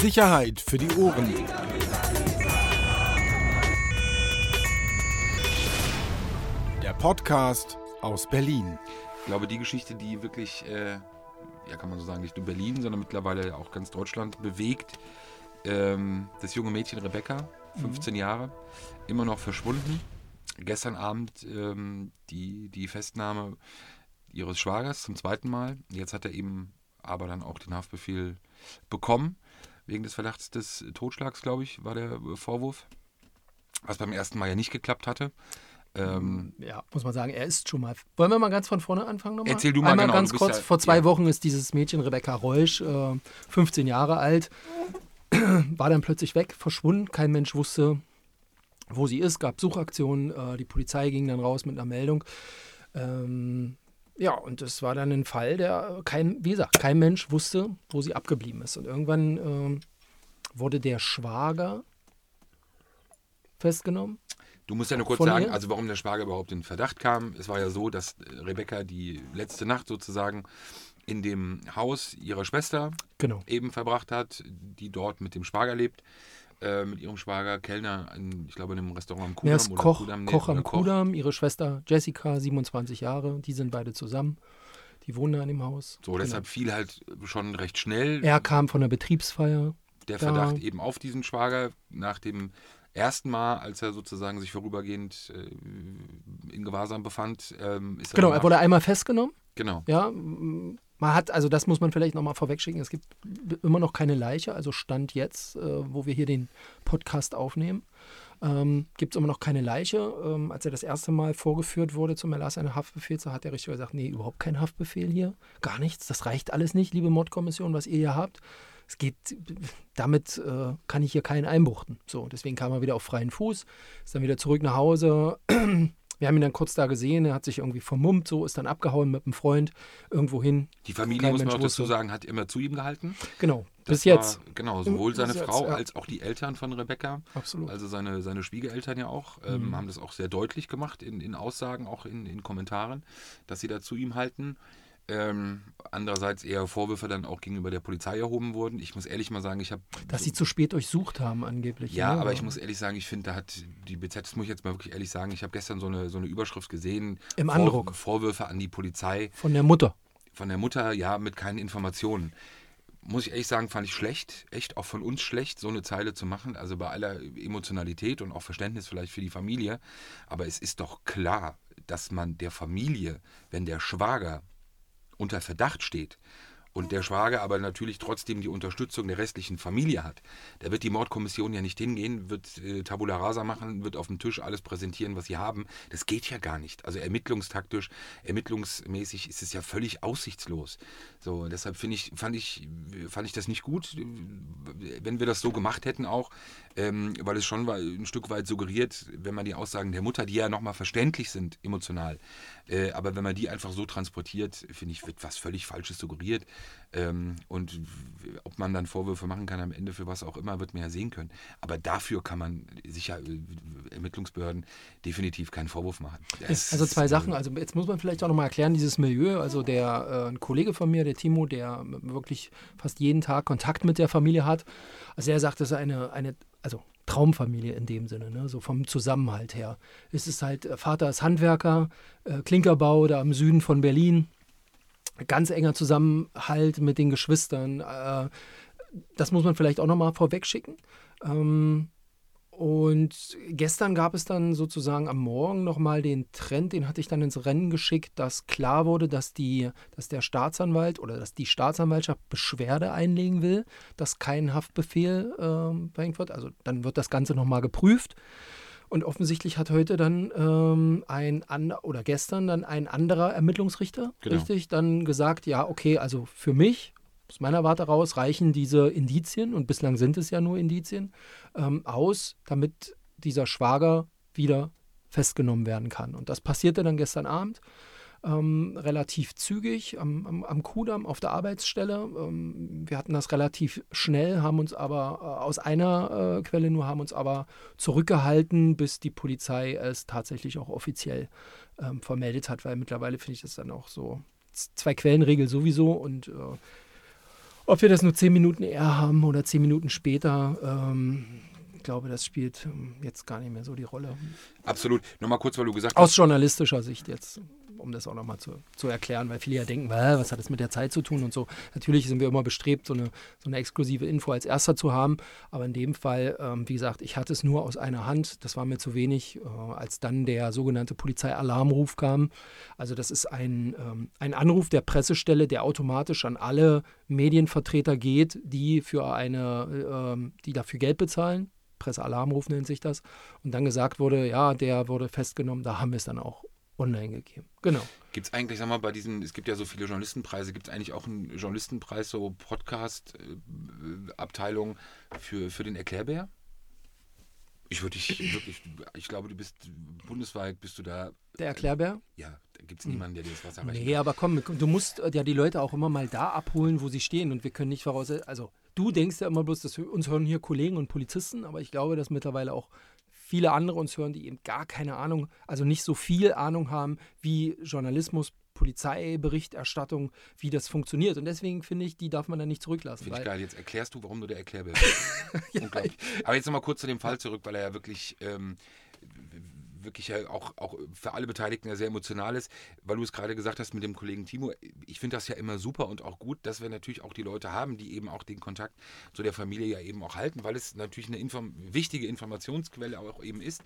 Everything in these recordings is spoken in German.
Sicherheit für die Ohren. Der Podcast aus Berlin. Ich glaube, die Geschichte, die wirklich, äh, ja kann man so sagen, nicht nur Berlin, sondern mittlerweile auch ganz Deutschland bewegt, ähm, das junge Mädchen Rebecca, 15 mhm. Jahre, immer noch verschwunden. Gestern Abend ähm, die, die Festnahme ihres Schwagers zum zweiten Mal. Jetzt hat er eben aber dann auch den Haftbefehl bekommen. Wegen des Verdachts des Totschlags, glaube ich, war der Vorwurf. Was beim ersten Mal ja nicht geklappt hatte. Ähm, ja, muss man sagen, er ist schon mal. Wollen wir mal ganz von vorne anfangen nochmal? Erzähl du mal Einmal genau, ganz kurz. Ja, Vor zwei ja. Wochen ist dieses Mädchen Rebecca Reusch, äh, 15 Jahre alt, war dann plötzlich weg, verschwunden. Kein Mensch wusste, wo sie ist. Gab Suchaktionen. Äh, die Polizei ging dann raus mit einer Meldung. Ähm, ja, und es war dann ein Fall, der kein, wie gesagt, kein Mensch wusste, wo sie abgeblieben ist. Und irgendwann ähm, wurde der Schwager festgenommen. Du musst ja nur kurz sagen, ihr? also warum der Schwager überhaupt in Verdacht kam. Es war ja so, dass Rebecca die letzte Nacht sozusagen in dem Haus ihrer Schwester Genau. eben verbracht hat, die dort mit dem Schwager lebt, äh, mit ihrem Schwager Kellner, in, ich glaube in einem Restaurant am Kudamm. Er ist oder Koch, Kudamm, nee, Koch am Kudamm, ihre Schwester Jessica, 27 Jahre, die sind beide zusammen. Die wohnen da in dem Haus. So, deshalb fiel halt schon recht schnell Er kam von der Betriebsfeier. der da- Verdacht eben auf diesen Schwager nach dem ersten Mal, als er sozusagen sich vorübergehend äh, in Gewahrsam befand. Ähm, ist Genau, danach- er wurde einmal festgenommen. Genau. Ja, man hat, also das muss man vielleicht nochmal vorwegschicken, es gibt immer noch keine Leiche, also Stand jetzt, äh, wo wir hier den Podcast aufnehmen, ähm, gibt es immer noch keine Leiche. Ähm, als er das erste Mal vorgeführt wurde zum Erlass eines Haftbefehls, da hat der Richter gesagt, nee, überhaupt kein Haftbefehl hier, gar nichts, das reicht alles nicht, liebe Mordkommission, was ihr hier habt. Es geht, damit äh, kann ich hier keinen einbuchten. So, deswegen kam er wieder auf freien Fuß, ist dann wieder zurück nach Hause. Wir haben ihn dann kurz da gesehen, er hat sich irgendwie vermummt, so ist dann abgehauen mit einem Freund irgendwo hin. Die Familie, Kein muss man Mensch auch dazu wusste. sagen, hat immer zu ihm gehalten. Genau, Das bis jetzt. War, genau, sowohl seine jetzt, Frau ja. als auch die Eltern von Rebecca, Absolut. also seine, seine Schwiegereltern ja auch, ähm, Mhm. haben das auch sehr deutlich gemacht in, in Aussagen, auch in, in Kommentaren, dass sie da zu ihm halten. Ähm, andererseits eher Vorwürfe dann auch gegenüber der Polizei erhoben wurden. Ich muss ehrlich mal sagen, ich habe. Dass sie zu spät durchsucht haben, angeblich. Ja, ne? aber ich muss ehrlich sagen, ich finde, da hat die BZ, das muss ich jetzt mal wirklich ehrlich sagen, ich habe gestern so eine, so eine Überschrift gesehen. Im Andruck. Vorwürfe an die Polizei Von der Mutter. von der Mutter, ja, mit keinen Informationen. Muss ich ehrlich sagen, fand ich schlecht, echt auch von uns schlecht, so eine Zeile zu machen. Also bei aller Emotionalität und auch Verständnis vielleicht für die Familie. Aber es ist doch klar, dass man der Familie, wenn der Schwager unter Verdacht steht und der Schwager aber natürlich trotzdem die Unterstützung der restlichen Familie hat, da wird die Mordkommission ja nicht hingehen, wird äh, Tabula Rasa machen, wird auf dem Tisch alles präsentieren, was sie haben. Das geht ja gar nicht. Also ermittlungstaktisch, ermittlungsmäßig ist es ja völlig aussichtslos. So, deshalb finde ich, fand ich, fand ich das nicht gut, wenn wir das so gemacht hätten auch, ähm, weil es schon ein Stück weit suggeriert, wenn man die Aussagen der Mutter, die ja nochmal verständlich sind, emotional, äh, aber wenn man die einfach so transportiert, finde ich, wird was völlig Falsches suggeriert. Ähm, und ob man dann Vorwürfe machen kann am Ende für was auch immer, wird man ja sehen können. Aber dafür kann man sicher äh, Ermittlungsbehörden definitiv keinen Vorwurf machen. Das Also zwei äh, Sachen. Also jetzt muss man vielleicht auch nochmal erklären, dieses Milieu. Also der äh, ein Kollege von mir, der Timo, der wirklich fast jeden Tag Kontakt mit der Familie hat. Also er sagt, das ist eine, eine also Traumfamilie in dem Sinne, ne? so vom Zusammenhalt her. Es ist halt, äh, Vater ist Handwerker, äh, Klinkerbau da im Süden von Berlin. Ganz enger Zusammenhalt mit den Geschwistern. Äh, das muss man vielleicht auch nochmal vorweg schicken. Ähm, und gestern gab es dann sozusagen am Morgen nochmal den Trend, den hatte ich dann ins Rennen geschickt, dass klar wurde, dass, die, dass der Staatsanwalt oder dass die Staatsanwaltschaft Beschwerde einlegen will, dass kein Haftbefehl ähm, verhängt wird. Also dann wird das Ganze nochmal geprüft. Und offensichtlich hat heute dann ähm, ein an oder gestern dann ein anderer Ermittlungsrichter, Genau. richtig, dann gesagt, ja, okay, also für mich, aus meiner Warte raus, reichen diese Indizien, und bislang sind es ja nur Indizien, ähm, aus, damit dieser Schwager wieder festgenommen werden kann. Und das passierte dann gestern Abend. Ähm, relativ zügig am, am, am Kudamm auf der Arbeitsstelle. Ähm, wir hatten das relativ schnell, haben uns aber äh, aus einer äh, Quelle nur haben uns aber zurückgehalten, bis die Polizei es tatsächlich auch offiziell ähm, vermeldet hat, weil mittlerweile finde ich das dann auch so zwei Quellenregel sowieso und äh, Ob wir das nur zehn Minuten eher haben oder zehn Minuten später, ähm, ich glaube, das spielt ähm, jetzt gar nicht mehr so die Rolle. Absolut. Nochmal kurz, weil du gesagt Aus journalistischer Sicht jetzt, um das auch nochmal zu, zu erklären, weil viele ja denken, "Hä, was hat das mit der Zeit zu tun und so. Natürlich sind wir immer bestrebt, so eine, so eine exklusive Info als erster zu haben, aber in dem Fall, ähm, wie gesagt, ich hatte es nur aus einer Hand, das war mir zu wenig, äh, als dann der sogenannte Polizeialarmruf kam. Also das ist ein, ähm, ein Anruf der Pressestelle, der automatisch an alle Medienvertreter geht, die für eine, ähm, die dafür Geld bezahlen. Pressealarmruf nennt sich das. Und dann gesagt wurde, ja, der wurde festgenommen, da haben wir es dann auch online gegeben. Genau. Gibt es eigentlich, sag mal, bei diesen, es gibt ja so viele Journalistenpreise, gibt es eigentlich auch einen Journalistenpreis, so Podcast-Abteilung für, für den Erklärbär? Ich würde dich wirklich, ich glaube, du bist bundesweit, bist du da, Der Erklärbär? ja, da gibt es niemanden, der dir das Wasser reicht. Nee, aber komm, du musst äh, ja die Leute auch immer mal da abholen, wo sie stehen. Und wir können nicht voraus. Also, du denkst ja immer bloß, dass wir, uns hören hier Kollegen und Polizisten, aber ich glaube, dass mittlerweile auch viele andere uns hören, die eben gar keine Ahnung, also nicht so viel Ahnung haben, wie Journalismus, Polizeiberichterstattung, wie das funktioniert. Und deswegen finde ich, die darf man dann nicht zurücklassen. Finde ich geil. Jetzt erklärst du, warum du der Erklärbär bist. Unglaublich. Aber jetzt nochmal kurz zu dem Fall zurück, weil er ja wirklich, ähm, wirklich ja auch, auch für alle Beteiligten ja sehr emotional ist, weil du es gerade gesagt hast mit dem Kollegen Timo. Ich finde das ja immer super und auch gut, dass wir natürlich auch die Leute haben, die eben auch den Kontakt zu der Familie ja eben auch halten, weil es natürlich eine Inform wichtige Informationsquelle auch eben ist.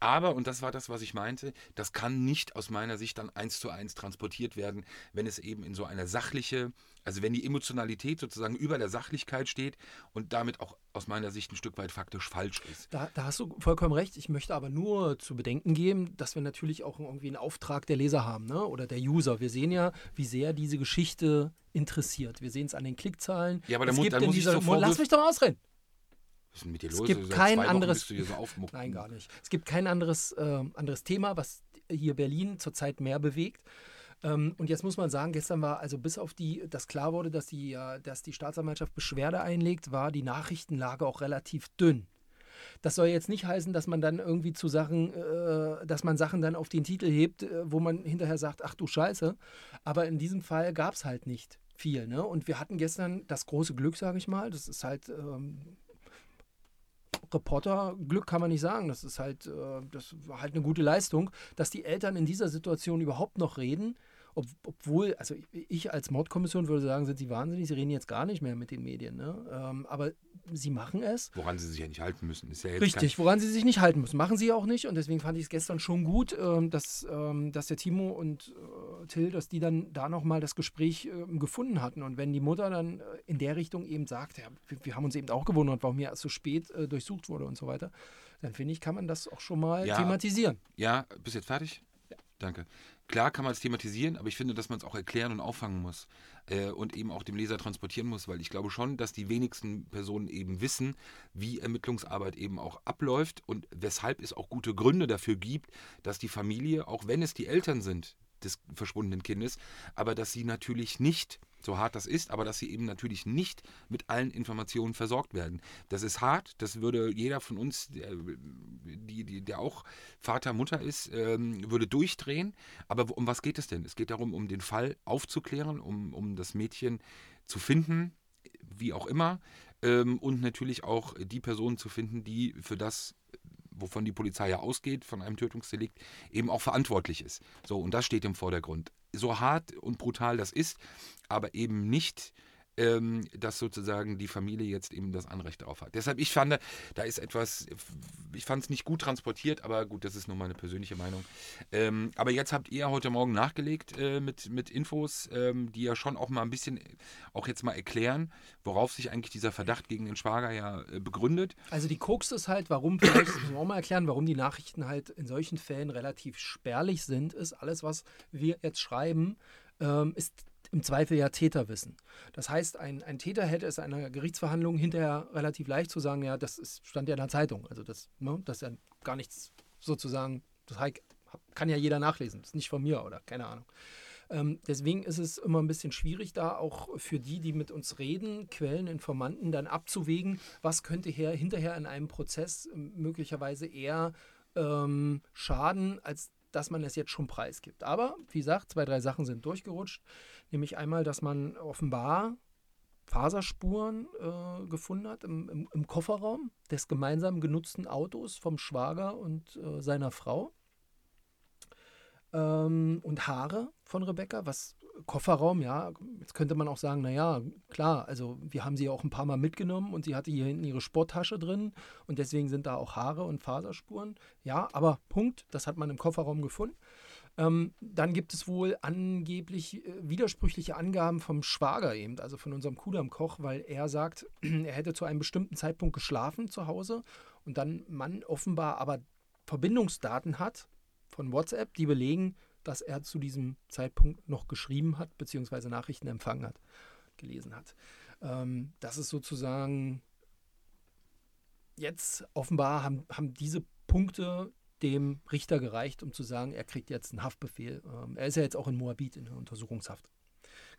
Aber, und das war das, was ich meinte, das kann nicht aus meiner Sicht dann eins zu eins transportiert werden, wenn es eben in so eine sachliche, also wenn die Emotionalität sozusagen über der Sachlichkeit steht und damit auch aus meiner Sicht ein Stück weit faktisch falsch ist. Da, da hast du vollkommen recht. Ich möchte aber nur zu bedenken geben, dass wir natürlich auch irgendwie einen Auftrag der Leser haben ne? oder der User. Wir sehen ja, wie sehr diese Geschichte interessiert. Wir sehen es an den Klickzahlen. Ja, aber dann Es mu- gibt dann in muss ich so Lass mich doch mal ausreden. Was ist denn mit dir Es los? gibt kein anderes- so. Nein, gar nicht. Es gibt kein anderes, äh, anderes Thema, was hier Berlin zurzeit mehr bewegt. Ähm, und jetzt muss man sagen, gestern war also bis auf die, dass klar wurde, dass die, äh, dass die Staatsanwaltschaft Beschwerde einlegt, war die Nachrichtenlage auch relativ dünn. Das soll jetzt nicht heißen, dass man dann irgendwie zu Sachen, äh, dass man Sachen dann auf den Titel hebt, äh, wo man hinterher sagt, ach du Scheiße. Aber in diesem Fall gab es halt nicht viel. Ne? Und wir hatten gestern das große Glück, sage ich mal. Das ist halt ähm, Reporterglück kann man nicht sagen. Das ist halt, äh, das war halt eine gute Leistung, dass die Eltern in dieser Situation überhaupt noch reden. Ob, obwohl, also ich als Mordkommission würde sagen, sind sie wahnsinnig, sie reden jetzt gar nicht mehr mit den Medien. Ne? Ähm, aber sie machen es. Woran sie sich ja nicht halten müssen. Ist ja jetzt Richtig, woran sie sich nicht halten müssen. Machen sie auch nicht. Und deswegen fand ich es gestern schon gut, ähm, dass, ähm, dass der Timo und äh, Till, dass die dann da nochmal das Gespräch ähm, gefunden hatten. Und wenn die Mutter dann äh, in der Richtung eben sagt, ja, wir, haben uns eben auch gewundert, warum hier erst so spät äh, durchsucht wurde und so weiter, dann finde ich, kann man das auch schon mal Ja. thematisieren. Ja, bist du jetzt fertig? Danke. Klar kann man es thematisieren, aber ich finde, dass man es auch erklären und auffangen muss äh, und eben auch dem Leser transportieren muss, weil ich glaube schon, dass die wenigsten Personen eben wissen, wie Ermittlungsarbeit eben auch abläuft und weshalb es auch gute Gründe dafür gibt, dass die Familie, auch wenn es die Eltern sind des verschwundenen Kindes, aber dass sie natürlich nicht, so hart das ist, aber dass sie eben natürlich nicht mit allen Informationen versorgt werden. Das ist hart, das würde jeder von uns, der, die, die, der auch Vater, Mutter ist, ähm, würde durchdrehen. Aber um was geht es denn? Es geht darum, um den Fall aufzuklären, um, um das Mädchen zu finden, wie auch immer, ähm, und natürlich auch die Person zu finden, die für das wovon die Polizei ja ausgeht, von einem Tötungsdelikt, eben auch verantwortlich ist. So, und das steht im Vordergrund. So hart und brutal das ist, aber eben nicht, ähm, dass sozusagen die Familie jetzt eben das Anrecht darauf hat. Deshalb, ich fand, da ist etwas, ich fand es nicht gut transportiert, aber gut, das ist nur meine persönliche Meinung. Ähm, aber jetzt habt ihr heute Morgen nachgelegt äh, mit, mit Infos, ähm, die ja schon auch mal ein bisschen, auch jetzt mal erklären, worauf sich eigentlich dieser Verdacht gegen den Schwager ja äh, begründet. Also die Krux ist halt, warum, vielleicht müssen wir auch mal erklären, warum die Nachrichten halt in solchen Fällen relativ spärlich sind, ist alles, was wir jetzt schreiben, ähm, ist im Zweifel ja Täterwissen. Das heißt, ein, ein Täter hätte es einer Gerichtsverhandlung hinterher relativ leicht zu sagen, ja, das ist, stand ja in der Zeitung. Also das, ne, das ist ja gar nichts sozusagen, das kann ja jeder nachlesen, das ist nicht von mir oder keine Ahnung. Ähm, deswegen ist es immer ein bisschen schwierig, da auch für die, die mit uns reden, Quellen, Informanten, dann abzuwägen, was könnte her, hinterher in einem Prozess möglicherweise eher ähm, schaden, als dass man es jetzt schon preisgibt. Aber wie gesagt, zwei, drei Sachen sind durchgerutscht. Nämlich einmal, dass man offenbar Faserspuren äh, gefunden hat im, im, im, Kofferraum des gemeinsam genutzten Autos vom Schwager und äh, seiner Frau. Ähm, und Haare von Rebecca, was Kofferraum, ja, jetzt könnte man auch sagen, naja, klar, also wir haben sie auch ein paar Mal mitgenommen und sie hatte hier hinten ihre Sporttasche drin und deswegen sind da auch Haare und Faserspuren. Ja, aber Punkt, das hat man im Kofferraum gefunden. Ähm, dann gibt es wohl angeblich äh, widersprüchliche Angaben vom Schwager eben, also von unserem Kudam-Koch, weil er sagt, er hätte zu einem bestimmten Zeitpunkt geschlafen zu Hause und dann man offenbar aber Verbindungsdaten hat von WhatsApp, die belegen, dass er zu diesem Zeitpunkt noch geschrieben hat, beziehungsweise Nachrichten empfangen hat, gelesen hat. Ähm, das ist sozusagen jetzt offenbar haben, haben diese Punkte dem Richter gereicht, um zu sagen, er kriegt jetzt einen Haftbefehl. Ähm, er ist ja jetzt auch in Moabit in Untersuchungshaft.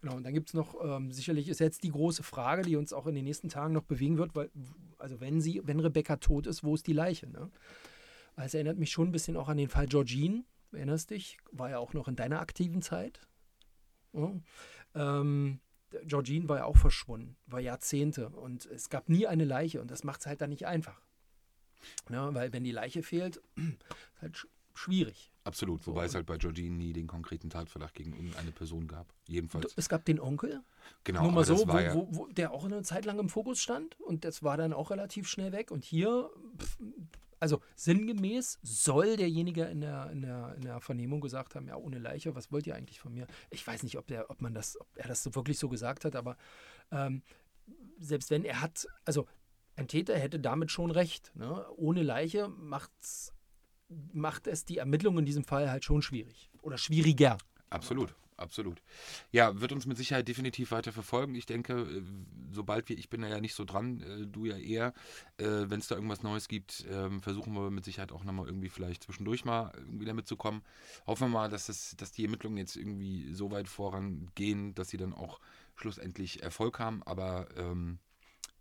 Genau, und dann gibt es noch, ähm, sicherlich ist jetzt die große Frage, die uns auch in den nächsten Tagen noch bewegen wird, weil, also wenn sie, wenn Rebecca tot ist, wo ist die Leiche? Ne? Weil es erinnert mich schon ein bisschen auch an den Fall Georgine, erinnerst dich, war ja auch noch in deiner aktiven Zeit. Ja. Ähm, Georgine war ja auch verschwunden, war Jahrzehnte und es gab nie eine Leiche und das macht es halt dann nicht einfach. Ja, weil wenn die Leiche fehlt, ist halt sch schwierig. Absolut, so. wobei es halt bei Georgine nie den konkreten Tatverdacht gegen irgendeine Person gab. Jedenfalls. Es gab den Onkel. Genau. Nur mal so, wo, ja wo, wo, der auch eine Zeit lang im Fokus stand und das war dann auch relativ schnell weg. Und hier, also sinngemäß soll derjenige in der, in, der, in der Vernehmung gesagt haben, ja, ohne Leiche, was wollt ihr eigentlich von mir? Ich weiß nicht, ob, der, ob man das, ob er das wirklich so gesagt hat, aber ähm, selbst wenn er hat, also ein Täter hätte damit schon recht. Ne? Ohne Leiche macht's, macht es die Ermittlung in diesem Fall halt schon schwierig. Oder schwieriger. Absolut. Absolut. Ja, wird uns mit Sicherheit definitiv weiter verfolgen. Ich denke, äh, sobald wir, ich bin ja nicht so dran, äh, du ja eher, äh, wenn es da irgendwas Neues gibt, ähm, versuchen wir mit Sicherheit auch nochmal irgendwie vielleicht zwischendurch mal irgendwie damit zu kommen. Hoffen wir mal, dass, das, dass die Ermittlungen jetzt irgendwie so weit vorangehen, dass sie dann auch schlussendlich Erfolg haben. Aber ähm,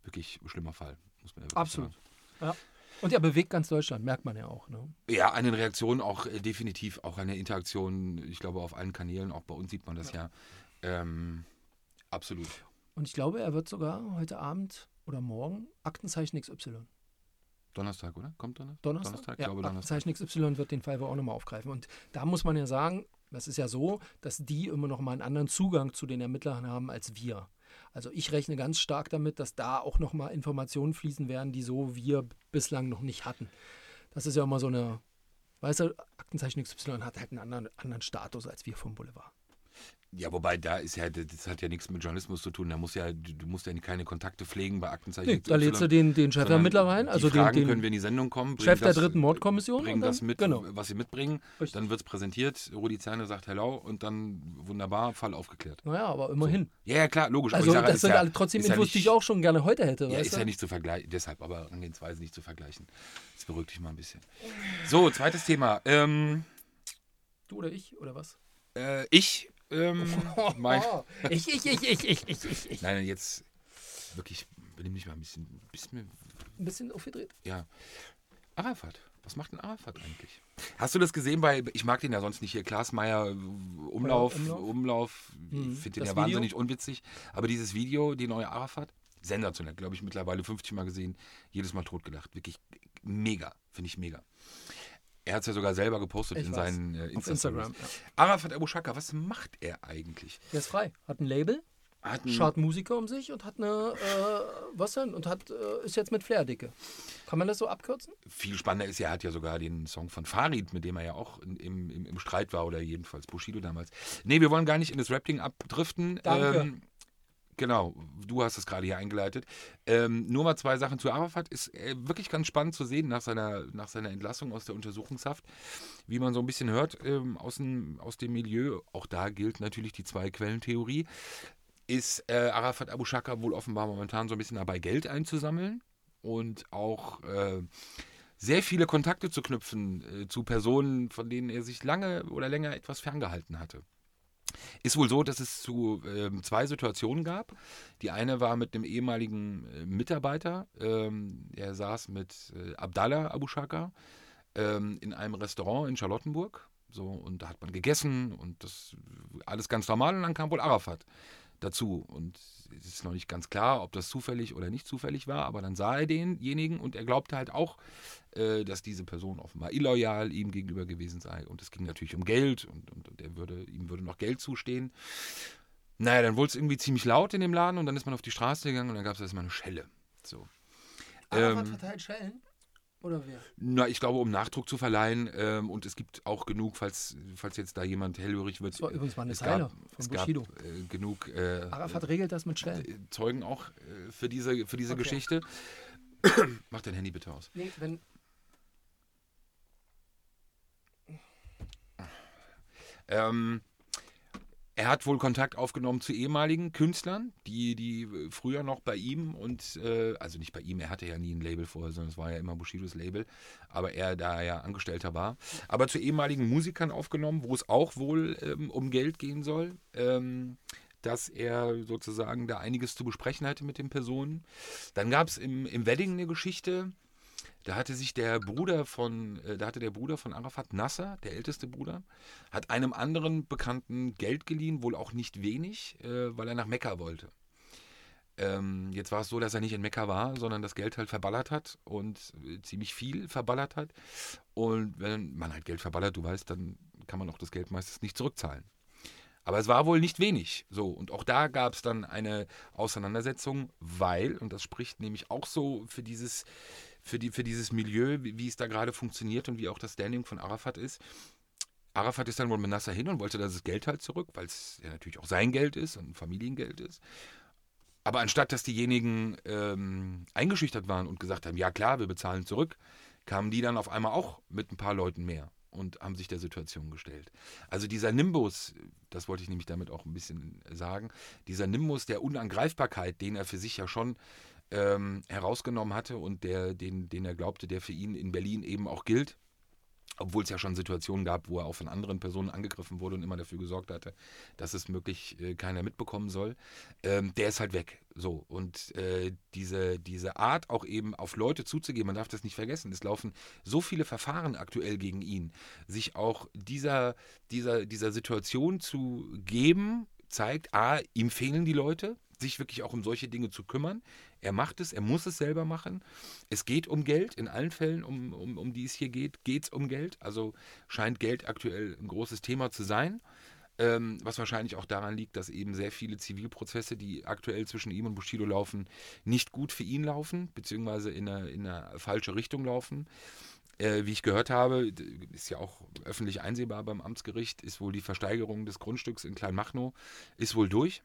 wirklich schlimmer Fall, muss man ja Absolut. sagen. Ja. Und er bewegt ganz Deutschland, merkt man ja auch. Ne? Ja, eine Reaktion auch äh, definitiv, auch eine Interaktion, ich glaube, auf allen Kanälen, auch bei uns sieht man das ja. ja. Ähm, absolut. Und ich glaube, er wird sogar heute Abend oder morgen Aktenzeichen XY. Donnerstag, oder? Kommt Donnerstag? Donnerstag? Donnerstag? Ja, glaube, Donnerstag. Aktenzeichen XY wird den Fall auch nochmal aufgreifen. Und da muss man ja sagen, das ist ja so, dass die immer noch mal einen anderen Zugang zu den Ermittlern haben als wir. Also ich rechne ganz stark damit, dass da auch nochmal Informationen fließen werden, die so wir bislang noch nicht hatten. Das ist ja immer so eine, weißt du, Aktenzeichen XY hat halt einen anderen, anderen Status als wir vom Boulevard. Ja, wobei da ist ja, das hat ja nichts mit Journalismus zu tun. Da muss ja, du musst ja keine Kontakte pflegen bei Aktenzeichen. Nee, da lädst du den, den Chefermittler rein. Also die Fragen den, den können wir in die Sendung kommen. Chef das, der dritten Mordkommission. Bringen das mit, genau. was sie mitbringen. Richtig. Dann wird es präsentiert. Rudi Zerne sagt Hello und dann wunderbar, Fall aufgeklärt. Naja, aber immerhin. So. Ja, ja, klar, logisch. Also sage, das sind ja, trotzdem Infos, ja nicht, die ich auch schon gerne heute hätte. Ja, ist ja nicht zu vergleichen. Deshalb aber Angehensweise nicht zu vergleichen. Das beruhigt dich mal ein bisschen. So, zweites Thema. Ähm, du oder ich oder was? Äh, ich ähm, mein ich, ich, ich, ich, ich, ich, ich. ich. Nein, jetzt wirklich, benimm dich mal ein bisschen. Bisschen, ein bisschen aufgedreht. Ja. Arafat. Was macht denn Arafat eigentlich? Hast du das gesehen bei, ich mag den ja sonst nicht hier, Klaas Meyer, äh, Umlauf, Umlauf, Umlauf mhm. finde den das ja Video? wahnsinnig unwitzig. Aber dieses Video, die neue Arafat, sensationell, glaube ich, mittlerweile 50 Mal gesehen, jedes Mal totgelacht. Wirklich mega, finde ich mega. Er hat es ja sogar selber gepostet ich in weiß. seinen äh, Insta Instagram. Ja. Arafat Abu Shaka, was macht er eigentlich? Er ist frei, hat ein Label, hat ein schaut Musiker um sich und hat eine, äh, was denn? Und hat, äh, ist jetzt mit Flair-Dicke. Kann man das so abkürzen? Viel spannender ist, er hat ja sogar den Song von Farid, mit dem er ja auch in, im, im, im, Streit war, oder jedenfalls Bushido damals. Nee, wir wollen gar nicht in das Rap-Ding abdriften. Danke. Ähm, Genau, du hast es gerade hier eingeleitet. Ähm, nur mal zwei Sachen zu Arafat. Ist äh, wirklich ganz spannend zu sehen nach seiner, nach seiner Entlassung aus der Untersuchungshaft. Wie man so ein bisschen hört ähm, aus, dem, aus dem Milieu, auch da gilt natürlich die Zwei-Quellen-Theorie, ist äh, Arafat Abu Shaka wohl offenbar momentan so ein bisschen dabei, Geld einzusammeln und auch äh, sehr viele Kontakte zu knüpfen äh, zu Personen, von denen er sich lange oder länger etwas ferngehalten hatte. Ist wohl so, dass es zu äh, zwei Situationen gab. Die eine war mit einem ehemaligen äh, Mitarbeiter. Ähm, er saß mit äh, Abdallah Abu Shaka ähm, in einem Restaurant in Charlottenburg. So, und da hat man gegessen und das alles ganz normal. Und dann kam wohl Arafat dazu. Und es ist noch nicht ganz klar, ob das zufällig oder nicht zufällig war, aber dann sah er denjenigen und er glaubte halt auch, äh, dass diese Person offenbar illoyal ihm gegenüber gewesen sei. Und es ging natürlich um Geld und, und, und er würde, ihm würde noch Geld zustehen. Naja, dann wurde es irgendwie ziemlich laut in dem Laden und dann ist man auf die Straße gegangen und dann gab es erstmal eine Schelle. So. Arafat Ähm, verteilt Schellen? Oder wer? Na, ich glaube, um Nachdruck zu verleihen ähm, und es gibt auch genug, falls, falls jetzt da jemand hellhörig wird. Das war übrigens mal eine es Zeile gab, von es gab Bushido. äh, genug äh, Arafat regelt das mit Schellen. äh, Zeugen auch äh, für diese, für diese Okay. Geschichte. Mach dein Handy bitte aus. Nee, wenn, Ähm, er hat wohl Kontakt aufgenommen zu ehemaligen Künstlern, die, die früher noch bei ihm und, äh, also nicht bei ihm, er hatte ja nie ein Label vorher, sondern es war ja immer Bushidos Label, aber er da ja Angestellter war. Aber zu ehemaligen Musikern aufgenommen, wo es auch wohl ähm, um Geld gehen soll. Ähm, dass er sozusagen da einiges zu besprechen hatte mit den Personen. Dann gab es im, im Wedding eine Geschichte, da hatte sich der Bruder von, äh, da hatte der Bruder von Arafat, Nasser, der älteste Bruder, hat einem anderen Bekannten Geld geliehen, wohl auch nicht wenig, äh, weil er nach Mekka wollte. Ähm, jetzt war es so, dass er nicht in Mekka war, sondern das Geld halt verballert hat und äh, ziemlich viel verballert hat. Und wenn man halt Geld verballert, du weißt, dann kann man auch das Geld meistens nicht zurückzahlen. Aber es war wohl nicht wenig. So, und auch da gab es dann eine Auseinandersetzung, weil, und das spricht nämlich auch so für dieses, für, die, für dieses Milieu, wie, wie es da gerade funktioniert und wie auch das Standing von Arafat ist. Arafat ist dann wohl mit Nasser hin und wollte das Geld halt zurück, weil es ja natürlich auch sein Geld ist und Familiengeld ist. Aber anstatt dass diejenigen ähm, eingeschüchtert waren und gesagt haben, ja klar, wir bezahlen zurück, kamen die dann auf einmal auch mit ein paar Leuten mehr und haben sich der Situation gestellt. Also dieser Nimbus, das wollte ich nämlich damit auch ein bisschen sagen, dieser Nimbus der Unangreifbarkeit, den er für sich ja schon ähm, herausgenommen hatte und der, den, den er glaubte, der für ihn in Berlin eben auch gilt, obwohl es ja schon Situationen gab, wo er auch von anderen Personen angegriffen wurde und immer dafür gesorgt hatte, dass es möglich äh, keiner mitbekommen soll, ähm, der ist halt weg. So. Und äh, diese, diese Art, auch eben auf Leute zuzugehen, man darf das nicht vergessen, es laufen so viele Verfahren aktuell gegen ihn, sich auch dieser, dieser, dieser Situation zu geben, zeigt, a, ihm fehlen die Leute, sich wirklich auch um solche Dinge zu kümmern. Er macht es, er muss es selber machen. Es geht um Geld, in allen Fällen, um, um, um die es hier geht, geht es um Geld. Also scheint Geld aktuell ein großes Thema zu sein. Ähm, was wahrscheinlich auch daran liegt, dass eben sehr viele Zivilprozesse, die aktuell zwischen ihm und Bushido laufen, nicht gut für ihn laufen, beziehungsweise in eine, in eine falsche Richtung laufen. Äh, wie ich gehört habe, ist ja auch öffentlich einsehbar beim Amtsgericht, ist wohl die Versteigerung des Grundstücks in Kleinmachnow, ist wohl durch.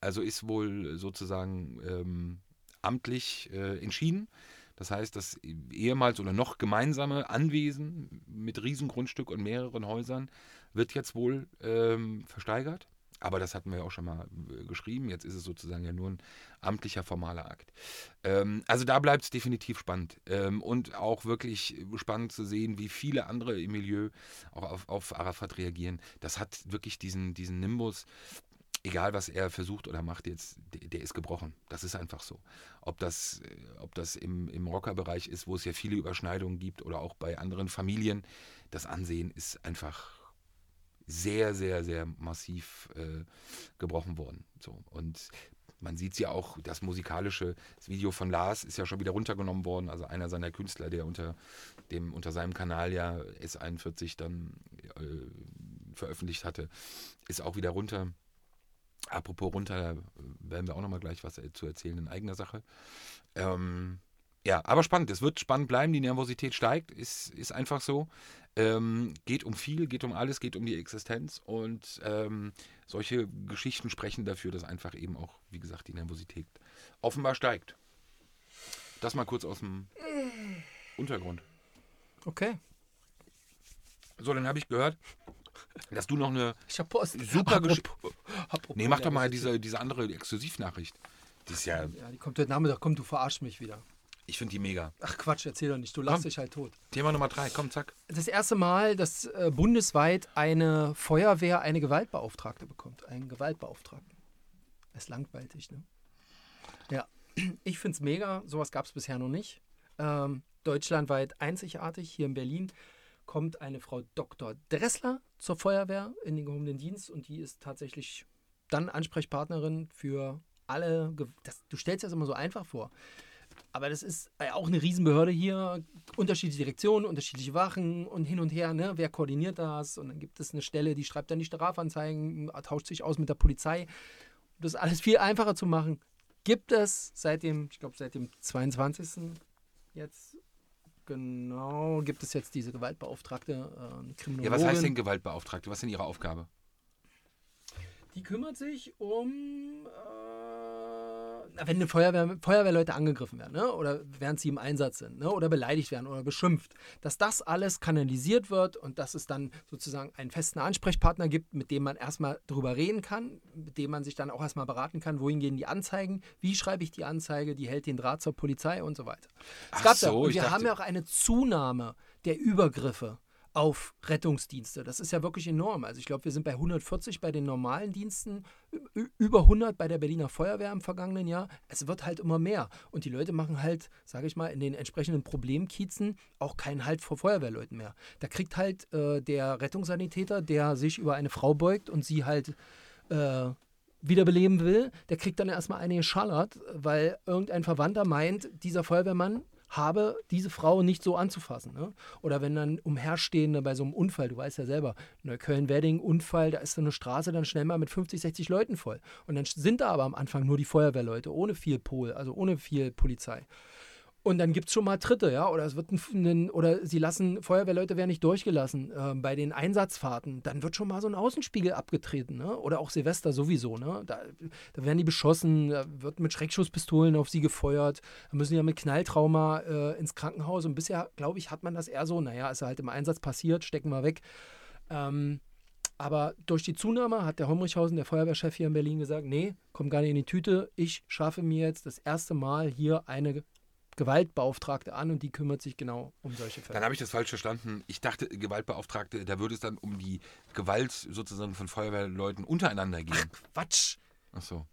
Also ist wohl sozusagen ähm, amtlich äh, entschieden. Das heißt, das ehemals oder noch gemeinsame Anwesen mit Riesengrundstück und mehreren Häusern wird jetzt wohl ähm, versteigert. Aber das hatten wir ja auch schon mal äh, geschrieben. Jetzt ist es sozusagen ja nur ein amtlicher, formaler Akt. Ähm, also da bleibt es definitiv spannend. Ähm, und auch wirklich spannend zu sehen, wie viele andere im Milieu auch auf, auf Arafat reagieren. Das hat wirklich diesen, diesen Nimbus, egal was er versucht oder macht jetzt, der, der ist gebrochen. Das ist einfach so. Ob das, äh, ob das im, im Rockerbereich ist, wo es ja viele Überschneidungen gibt oder auch bei anderen Familien, das Ansehen ist einfach sehr, sehr, sehr massiv äh, gebrochen worden. So. Und man sieht ja auch, das musikalische das Video von Lars ist ja schon wieder runtergenommen worden. Also einer seiner Künstler, der unter, dem, unter seinem Kanal ja S41 dann äh, veröffentlicht hatte, ist auch wieder runter. Apropos runter, da werden wir auch nochmal gleich was zu erzählen in eigener Sache. Ähm, ja, aber spannend. Es wird spannend bleiben. Die Nervosität steigt. Ist, ist einfach so. Ähm, geht um viel, geht um alles, geht um die Existenz. Und ähm, solche Geschichten sprechen dafür, dass einfach eben auch, wie gesagt, die Nervosität offenbar steigt. Das mal kurz aus dem Untergrund. Okay. So, dann habe ich gehört, dass du noch eine. Ich hab Post. Super Gesch- Apropos- apropos Nee, mach doch mal diese, diese andere Exklusivnachricht. Die ist ja. Ja, die kommt heute Nachmittag. Komm, du verarsch mich wieder. Ich finde die mega. Ach Quatsch, erzähl doch nicht. Du lachst Komm. dich halt tot. Thema Nummer drei, komm, zack. Das erste Mal, dass äh, bundesweit eine Feuerwehr eine Gewaltbeauftragte bekommt. Einen Gewaltbeauftragten. ist langweilig, ne? Ja, ich finde es mega. Sowas gab es bisher noch nicht. Ähm, deutschlandweit einzigartig. Hier in Berlin kommt eine Frau Dr. Dressler zur Feuerwehr in den gehobenen Dienst und die ist tatsächlich dann Ansprechpartnerin für alle, ge- das, du stellst dir das immer so einfach vor. Aber das ist äh, auch eine Riesenbehörde hier, unterschiedliche Direktionen, unterschiedliche Wachen und hin und her, ne? Wer koordiniert das? Und dann gibt es eine Stelle, die schreibt dann die Strafanzeigen, tauscht sich aus mit der Polizei. Um das alles viel einfacher zu machen, gibt es seit dem, ich glaube, seit dem 22. jetzt genau, gibt es jetzt diese Gewaltbeauftragte, äh, eine Ja, Kriminologin. was heißt denn Gewaltbeauftragte? Was ist denn ihre Aufgabe? Die kümmert sich um, äh, wenn eine Feuerwehr, Feuerwehrleute angegriffen werden, ne? oder während sie im Einsatz sind, ne? oder beleidigt werden oder beschimpft, dass das alles kanalisiert wird und dass es dann sozusagen einen festen Ansprechpartner gibt, mit dem man erstmal drüber reden kann, mit dem man sich dann auch erstmal beraten kann, wohin gehen die Anzeigen, wie schreibe ich die Anzeige, die hält den Draht zur Polizei und so weiter. Es Ach gab so, und ich wir dachte- haben ja auch eine Zunahme der Übergriffe auf Rettungsdienste. Das ist ja wirklich enorm. Also ich glaube, wir sind bei 140 bei den normalen Diensten, über 100 bei der Berliner Feuerwehr im vergangenen Jahr. Es wird halt immer mehr. Und die Leute machen halt, sage ich mal, in den entsprechenden Problemkiezen auch keinen Halt vor Feuerwehrleuten mehr. Da kriegt halt äh, der Rettungssanitäter, der sich über eine Frau beugt und sie halt äh, wiederbeleben will, der kriegt dann erstmal eine geschallert, weil irgendein Verwandter meint, dieser Feuerwehrmann habe diese Frau nicht so anzufassen. Ne? Oder wenn dann Umherstehende bei so einem Unfall, du weißt ja selber, Neukölln-Wedding, Unfall, da ist so eine Straße dann schnell mal mit 50, 60 Leuten voll. Und dann sind da aber am Anfang nur die Feuerwehrleute, ohne viel Pol, also ohne viel Polizei. Und dann gibt es schon mal Tritte, ja, oder es wird ein, oder sie lassen, Feuerwehrleute werden nicht durchgelassen ähm, bei den Einsatzfahrten, dann wird schon mal so ein Außenspiegel abgetreten, ne? Oder auch Silvester sowieso, ne? Da, da werden die beschossen, da wird mit Schreckschusspistolen auf sie gefeuert, da müssen die ja mit Knalltrauma äh, ins Krankenhaus und bisher, glaube ich, hat man das eher so, naja, ist halt im Einsatz passiert, stecken wir weg. Ähm, aber durch die Zunahme hat der Homrichhausen, der Feuerwehrchef hier in Berlin, gesagt, nee, kommt gar nicht in die Tüte. Ich schaffe mir jetzt das erste Mal hier eine Gewaltbeauftragte an und die kümmert sich genau um solche Fälle. Dann habe ich das falsch verstanden. Ich dachte, Gewaltbeauftragte, da würde es dann um die Gewalt sozusagen von Feuerwehrleuten untereinander gehen. Quatsch! Ach so.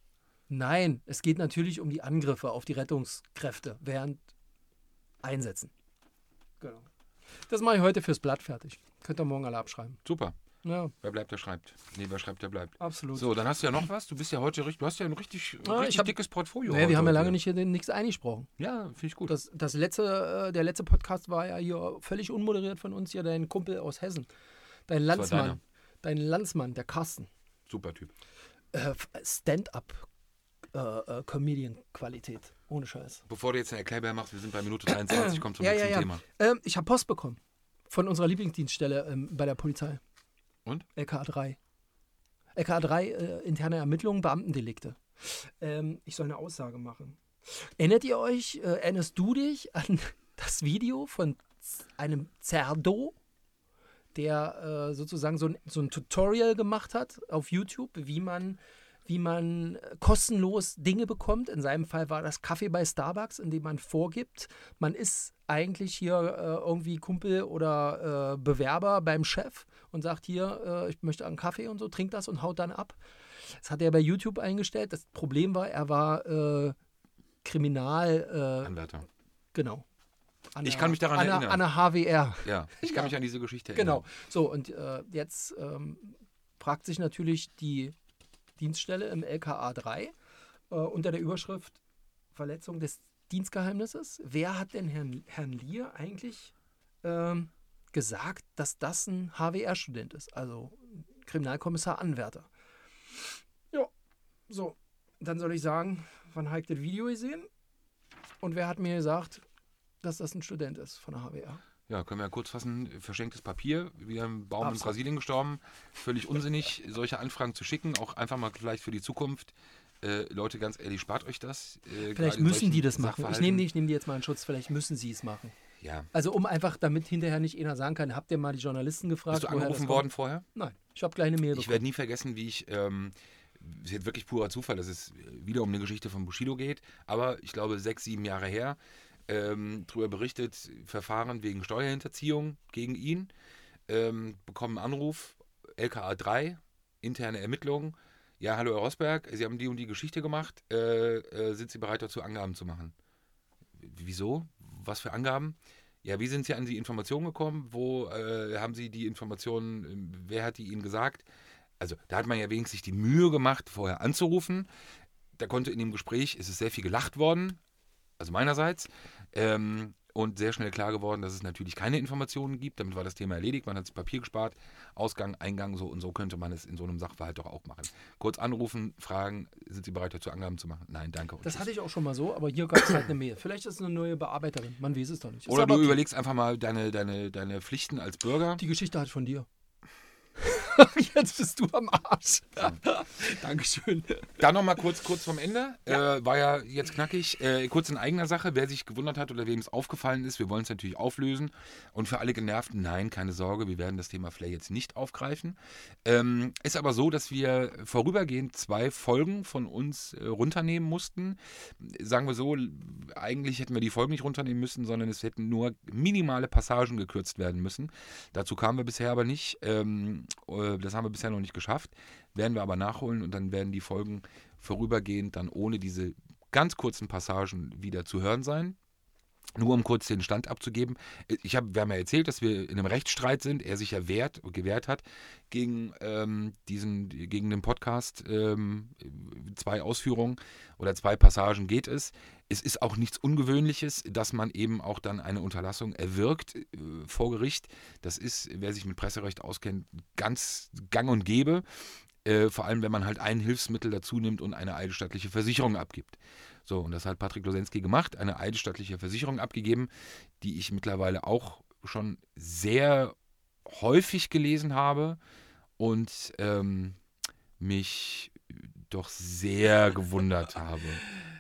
Nein, es geht natürlich um die Angriffe auf die Rettungskräfte während Einsätzen. Genau. Das mache ich heute fürs Blatt fertig. Könnt ihr morgen alle abschreiben. Super. Ja, Wer bleibt, der schreibt. Nee, wer schreibt, der bleibt. absolut. So, dann hast du ja noch was. Du bist ja heute richtig, du hast ja ein richtig, Ah, richtig ich hab- dickes Portfolio. Nee, wir haben ja lange nicht hier nichts eingesprochen. Ja, finde ich gut. Das, das letzte, äh, der letzte Podcast war ja hier völlig unmoderiert von uns, hier dein Kumpel aus Hessen. Dein Landsmann. Dein Landsmann, der Carsten. Super Typ. Äh, Stand-up-Comedian-Qualität. Ohne Scheiß. Bevor du jetzt eine Erklärbär machst, wir sind bei Minute 23, kommt zum Ja, nächsten ja, ja. Thema. Ähm, ich habe Post bekommen. Von unserer Lieblingsdienststelle ähm, bei der Polizei. Und? LKA 3. LKA 3, äh, interne Ermittlungen, Beamtendelikte. Ähm, ich soll eine Aussage machen. Erinnert ihr euch, äh, erinnerst du dich an das Video von einem Zerdo, der äh, sozusagen so ein, so ein Tutorial gemacht hat auf YouTube, wie man, wie man äh, kostenlos Dinge bekommt. In seinem Fall war das Kaffee bei Starbucks, in dem man vorgibt, man ist eigentlich hier äh, irgendwie Kumpel oder äh, Bewerber beim Chef und sagt hier, äh, ich möchte einen Kaffee und so, trinkt das und haut dann ab. Das hat er bei YouTube eingestellt. Das Problem war, er war äh, Kriminal, äh, Anwärter. genau. An Ich der- kann mich daran an der, erinnern. An der HWR. Ja, ich kann mich an diese Geschichte Genau. erinnern. So, und jetzt ähm, fragt sich natürlich die Dienststelle im LKA 3 äh, unter der Überschrift Verletzung des Dienstgeheimnisses. Wer hat denn Herrn, Herrn Lier eigentlich ähm, gesagt, dass das ein HWR-Student ist? Also Kriminalkommissar Anwärter. Ja, so. Dann soll ich sagen, wann habe ich das Video gesehen? Und wer hat mir gesagt, dass das ein Student ist von der HWR? Ja, können wir ja kurz fassen. Verschenktes Papier, wieder ein Baum in Absolut. Brasilien gestorben. Völlig unsinnig, solche Anfragen zu schicken. Auch einfach mal vielleicht für die Zukunft. Äh, Leute, ganz ehrlich, spart euch das. Äh, Vielleicht in müssen die das machen. Ich nehme nehm die jetzt mal in Schutz. Vielleicht müssen sie es machen. Ja. Also um einfach, damit hinterher nicht einer sagen kann, habt ihr mal die Journalisten gefragt? Bist du angerufen kommt? worden vorher? Nein, ich habe gleich eine Mail Ich werde nie vergessen, wie ich, ähm, es ist jetzt wirklich purer Zufall, dass es wieder um eine Geschichte von Bushido geht, aber ich glaube sechs, sieben Jahre her, ähm, darüber berichtet, Verfahren wegen Steuerhinterziehung gegen ihn, ähm, bekommen Anruf, LKA 3, interne Ermittlungen. Ja, hallo Herr Rosberg, Sie haben die und die Geschichte gemacht, äh, äh, sind Sie bereit dazu, Angaben zu machen? Wieso? Was für Angaben? Ja, wie sind Sie an die Informationen gekommen? Wo äh, haben Sie die Informationen, äh, wer hat die Ihnen gesagt? Also, da hat man ja wenigstens die Mühe gemacht, vorher anzurufen. da konnte in dem Gespräch, ist es sehr viel gelacht worden, also meinerseits, ähm, und sehr schnell klar geworden, dass es natürlich keine Informationen gibt. Damit war das Thema erledigt, man hat sich Papier gespart, Ausgang, Eingang, so und so könnte man es in so einem Sachverhalt doch auch machen. Kurz anrufen, fragen, sind Sie bereit dazu Angaben zu machen? Nein, danke. Das hatte ich auch schon mal so, aber hier gab es halt eine Mail. Vielleicht ist es eine neue Bearbeiterin, man weiß es doch nicht. Oder du überlegst einfach mal deine, deine, deine Pflichten als Bürger. Die Geschichte hat von dir. Jetzt bist du am Arsch. Dankeschön. Dann noch mal kurz, kurz vom Ende. Äh, war ja jetzt knackig. Äh, kurz in eigener Sache. Wer sich gewundert hat oder wem es aufgefallen ist, wir wollen es natürlich auflösen. Und für alle Genervten, nein, keine Sorge, wir werden das Thema Flair jetzt nicht aufgreifen. Ähm, ist aber so, dass wir vorübergehend zwei Folgen von uns äh, runternehmen mussten. Sagen wir so, eigentlich hätten wir die Folgen nicht runternehmen müssen, sondern es hätten nur minimale Passagen gekürzt werden müssen. Dazu kamen wir bisher aber nicht. Ähm, äh, das haben wir bisher noch nicht geschafft. Werden wir aber nachholen und dann werden die Folgen vorübergehend dann ohne diese ganz kurzen Passagen wieder zu hören sein. Nur um kurz den Stand abzugeben. Ich hab, wir haben ja erzählt, dass wir in einem Rechtsstreit sind. Er sich ja wehrt, gewehrt hat gegen, ähm, diesen, gegen den Podcast. Ähm, zwei Ausführungen oder zwei Passagen geht es. Es ist auch nichts Ungewöhnliches, dass man eben auch dann eine Unterlassung erwirkt äh, vor Gericht. Das ist, wer sich mit Presserecht auskennt, ganz gang und gäbe. Äh, vor allem, wenn man halt ein Hilfsmittel dazu nimmt und eine eidesstattliche Versicherung abgibt. So, und das hat Patrick Losensky gemacht, eine eidesstattliche Versicherung abgegeben, die ich mittlerweile auch schon sehr häufig gelesen habe und ähm, mich doch sehr gewundert habe.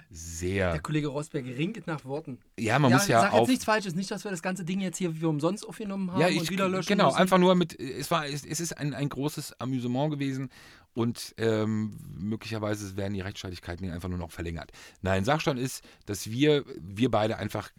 Sehr. Der Kollege Rosberg ringt nach Worten. Ja, man muss ja sag auf. jetzt nichts Falsches, nicht, dass wir das ganze Ding jetzt hier für umsonst aufgenommen haben Ja, und ich, wieder löschen genau, müssen. einfach nur mit, es war, es, es ist ein, ein großes Amüsement gewesen und ähm, möglicherweise werden die Rechtsstreitigkeiten einfach nur noch verlängert. Nein, Sachstand ist, dass wir, wir beide einfach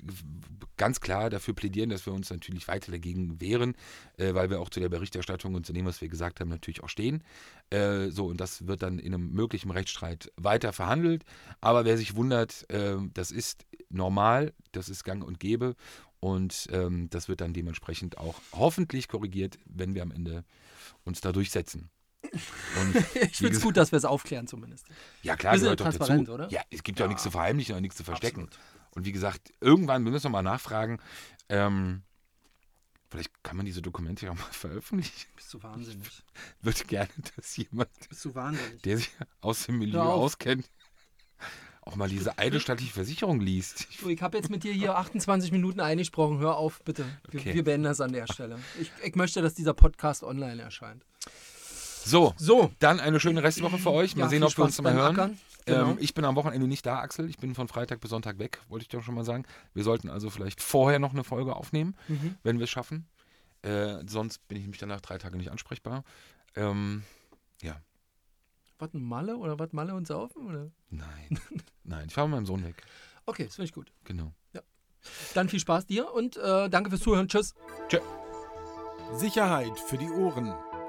ganz klar dafür plädieren, dass wir uns natürlich weiter dagegen wehren, äh, weil wir auch zu der Berichterstattung und zu dem, was wir gesagt haben, natürlich auch stehen. Äh, so, und das wird dann in einem möglichen Rechtsstreit weiter verhandelt. Aber wer sich wundert, äh, das ist normal, das ist gang und gäbe. Und ähm, das wird dann dementsprechend auch hoffentlich korrigiert, wenn wir am Ende uns da durchsetzen. Ich finde es gut, dass wir es aufklären zumindest. ja, klar, Wir sind gehört doch dazu. oder? Ja, es gibt ja auch nichts zu verheimlichen und nichts zu verstecken. Absolut. Und wie gesagt, irgendwann, wir müssen noch mal nachfragen, ähm, vielleicht kann man diese Dokumente ja auch mal veröffentlichen. Bist du wahnsinnig. Würde gerne, dass jemand, Bist du wahnsinnig. der sich aus dem Milieu auskennt, auch mal diese eidesstattliche Versicherung liest. Du, ich habe jetzt mit dir hier 28 Minuten eingesprochen. Hör auf, bitte. Wir, Okay. wir beenden das an der Stelle. Ich, ich möchte, dass dieser Podcast online erscheint. So, So. dann eine schöne Restwoche für euch. Mal Ja, sehen, ob wir uns mal hören. Ackern. Genau. Ähm, ich bin am Wochenende nicht da, Axel. Ich bin von Freitag bis Sonntag weg, wollte ich doch schon mal sagen. Wir sollten also vielleicht vorher noch eine Folge aufnehmen, Mhm. wenn wir es schaffen. Äh, sonst bin ich nämlich danach drei Tage nicht ansprechbar. Ähm, ja, Was, ein Malle oder was, Malle und Saufen? Oder? nein. nein, ich fahre mit meinem Sohn weg. Okay, das finde ich gut. Genau. Dann viel Spaß dir und äh, danke fürs Zuhören. Tschüss. Sicherheit für die Ohren.